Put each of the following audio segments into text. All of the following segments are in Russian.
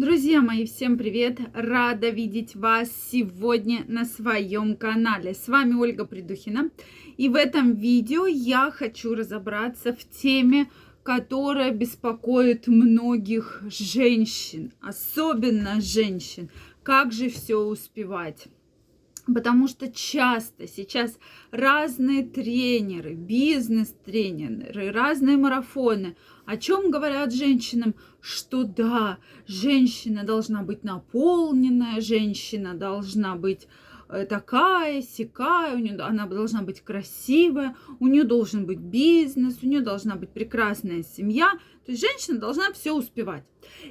Друзья мои, всем привет! Рада видеть вас сегодня на своем канале. С вами Ольга Придухина. И в этом видео я хочу разобраться в теме, которая беспокоит многих женщин, особенно женщин. Как же все успевать? Потому что часто сейчас разные тренеры, бизнес-тренеры, разные марафоны о чем говорят женщинам? Что да, женщина должна быть наполненная, женщина должна быть такая, сякая, у нее, она должна быть красивая, у нее должен быть бизнес, у нее должна быть прекрасная семья. То есть женщина должна все успевать.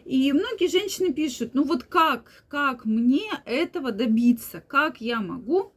И многие женщины пишут, ну вот как, как мне этого добиться, как я могу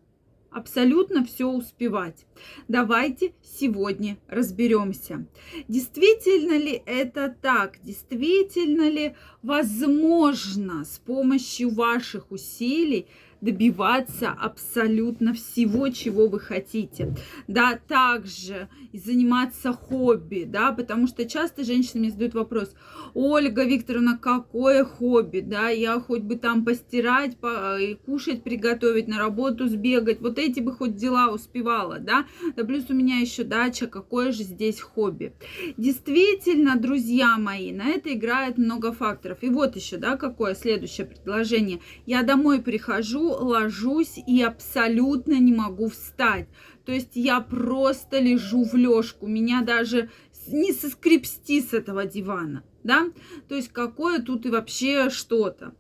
абсолютно все успевать. Давайте сегодня разберемся. Действительно ли это так? Действительно ли возможно с помощью ваших усилий добиваться абсолютно всего, чего вы хотите. Да, также заниматься хобби, да, потому что часто женщины мне задают вопрос, Ольга Викторовна, какое хобби, да, я хоть бы там постирать, по, и кушать, приготовить, на работу сбегать, вот эти бы хоть дела успевала, да, да плюс у меня еще дача, какое же здесь хобби. Действительно, друзья мои, на это играет много факторов. И вот еще, да, какое следующее предложение. Я домой прихожу, ложусь и абсолютно не могу встать. То есть я просто лежу в лёжку, меня даже не соскрепсти с этого дивана, да? То есть какое тут и вообще что-то.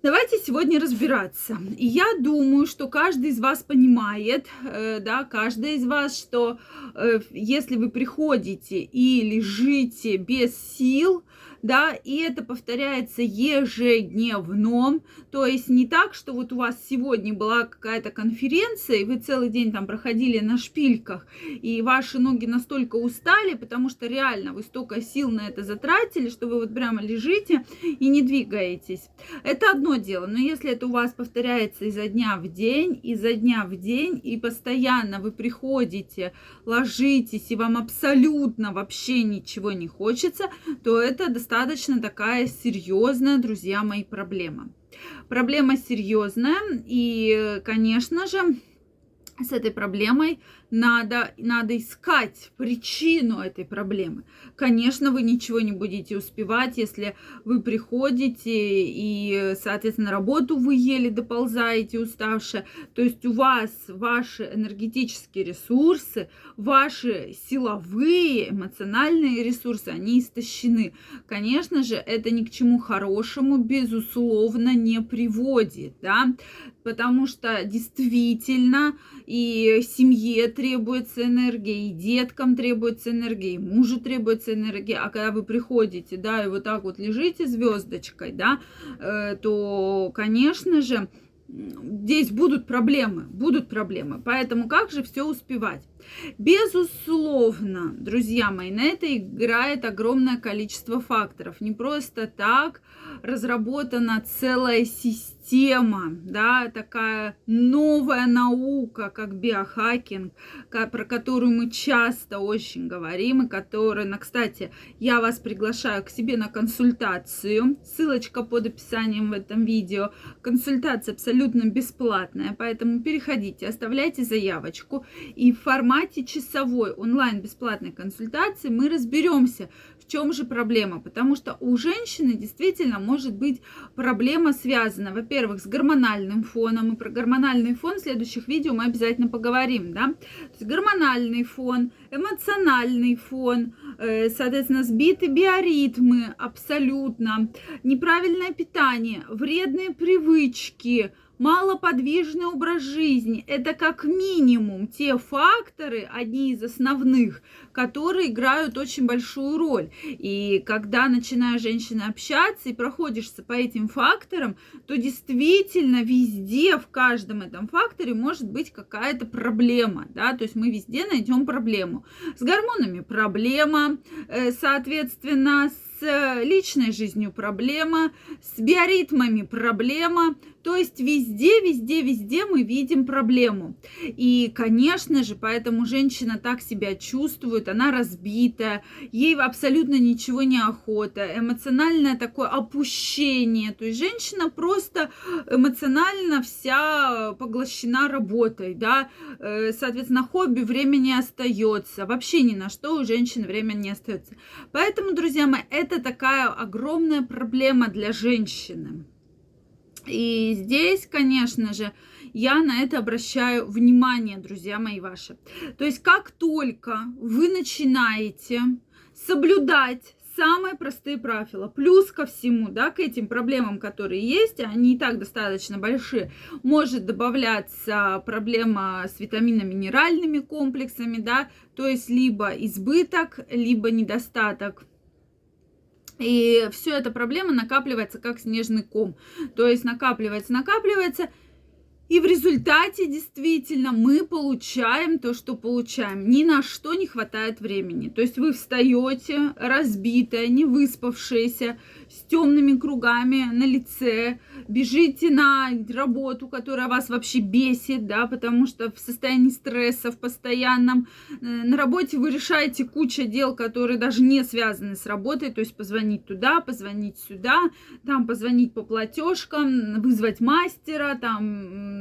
Давайте сегодня разбираться. Я думаю, что каждый из вас понимает, э, да, каждый из вас, что э, если вы приходите и лежите без сил, да, и это повторяется ежедневно, то есть не так, что вот у вас сегодня была какая-то конференция, и вы целый день там проходили на шпильках, и ваши ноги настолько устали, потому что реально вы столько сил на это затратили, что вы вот прямо лежите и не двигаетесь. Это одно дело, но если это у вас повторяется изо дня в день, изо дня в день, и постоянно вы приходите, ложитесь, и вам абсолютно вообще ничего не хочется, то это достаточно достаточно такая серьезная, друзья мои, проблема. Проблема серьезная, и, конечно же, с этой проблемой надо, надо искать причину этой проблемы. Конечно, вы ничего не будете успевать, если вы приходите и, соответственно, работу вы еле доползаете уставшие. То есть у вас ваши энергетические ресурсы, ваши силовые, эмоциональные ресурсы, они истощены. Конечно же, это ни к чему хорошему, безусловно, не приводит, да, потому что действительно и семье требуется энергия, и деткам требуется энергия, и мужу требуется энергия. А когда вы приходите, да, и вот так вот лежите звездочкой, да, э, то, конечно же, здесь будут проблемы, будут проблемы. Поэтому как же все успевать? Безусловно, друзья мои, на это играет огромное количество факторов. Не просто так разработана целая система, да, такая новая наука, как биохакинг, про которую мы часто очень говорим, и которая, ну, кстати, я вас приглашаю к себе на консультацию, ссылочка под описанием в этом видео, консультация абсолютно бесплатная, поэтому переходите, оставляйте заявочку, и в формате часовой онлайн бесплатной консультации мы разберемся, в чем же проблема. Потому что у женщины действительно может быть проблема связана, во-первых, с гормональным фоном. И про гормональный фон в следующих видео мы обязательно поговорим. Да? То есть гормональный фон, эмоциональный фон, э, соответственно, сбитые биоритмы абсолютно, неправильное питание, вредные привычки – малоподвижный образ жизни – это как минимум те факторы, одни из основных, которые играют очень большую роль. И когда начинаешь женщина общаться и проходишься по этим факторам, то действительно везде, в каждом этом факторе может быть какая-то проблема, да, то есть мы везде найдем проблему. С гормонами проблема, э, соответственно, с с личной жизнью проблема, с биоритмами проблема. То есть везде, везде, везде мы видим проблему. И, конечно же, поэтому женщина так себя чувствует, она разбитая, ей абсолютно ничего не охота, эмоциональное такое опущение. То есть женщина просто эмоционально вся поглощена работой, да, э, соответственно, хобби времени остается, вообще ни на что у женщин время не остается. Поэтому, друзья мои, это такая огромная проблема для женщины. И здесь, конечно же, я на это обращаю внимание, друзья мои ваши. То есть, как только вы начинаете соблюдать самые простые правила. Плюс ко всему, да, к этим проблемам, которые есть, они и так достаточно большие, может добавляться проблема с витаминно-минеральными комплексами, да, то есть либо избыток, либо недостаток и все эта проблема накапливается как снежный ком. То есть накапливается, накапливается, и в результате действительно мы получаем то, что получаем. Ни на что не хватает времени. То есть вы встаете разбитая, не выспавшаяся, с темными кругами на лице, бежите на работу, которая вас вообще бесит, да, потому что в состоянии стресса в постоянном. Э, на работе вы решаете кучу дел, которые даже не связаны с работой, то есть позвонить туда, позвонить сюда, там позвонить по платежкам, вызвать мастера, там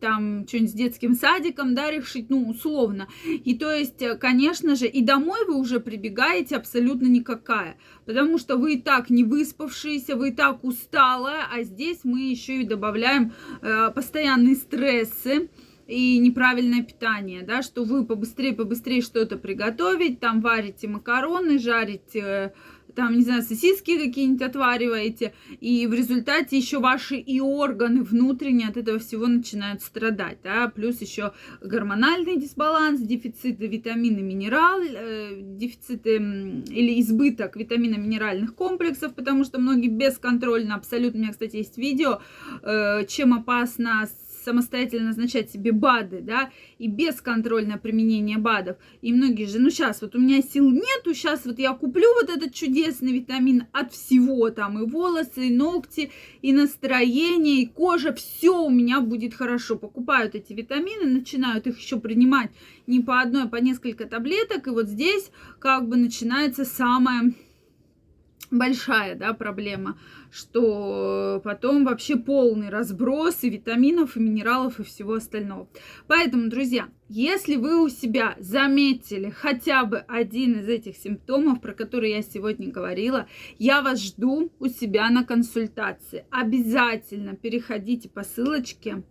там что-нибудь с детским садиком, да, решить, ну, условно. И то есть, э, конечно же, и домой вы уже прибегаете абсолютно никакая, потому что вы и так не выспавшиеся, вы и так усталая, а здесь мы еще и добавляем э, постоянные стрессы, и неправильное питание, да, что вы побыстрее, побыстрее что-то приготовить, там варите макароны, жарите там, не знаю, сосиски какие-нибудь отвариваете, и в результате еще ваши и органы внутренние от этого всего начинают страдать, да, плюс еще гормональный дисбаланс, дефициты витамины, минерал, э, дефициты или избыток витаминно-минеральных комплексов, потому что многие бесконтрольно, абсолютно, у меня, кстати, есть видео, э, чем опасно самостоятельно назначать себе БАДы, да, и бесконтрольное применение БАДов. И многие же, ну сейчас вот у меня сил нету, сейчас вот я куплю вот этот чудесный витамин от всего, там и волосы, и ногти, и настроение, и кожа, все у меня будет хорошо. Покупают эти витамины, начинают их еще принимать не по одной, а по несколько таблеток, и вот здесь как бы начинается самое большая да, проблема, что потом вообще полный разброс и витаминов, и минералов, и всего остального. Поэтому, друзья, если вы у себя заметили хотя бы один из этих симптомов, про которые я сегодня говорила, я вас жду у себя на консультации. Обязательно переходите по ссылочке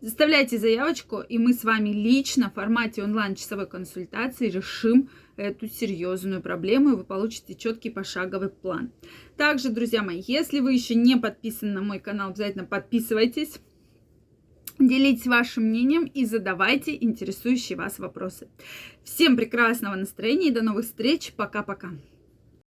Заставляйте заявочку, и мы с вами лично в формате онлайн-часовой консультации решим эту серьезную проблему, и вы получите четкий пошаговый план. Также, друзья мои, если вы еще не подписаны на мой канал, обязательно подписывайтесь. Делитесь вашим мнением и задавайте интересующие вас вопросы. Всем прекрасного настроения и до новых встреч. Пока-пока.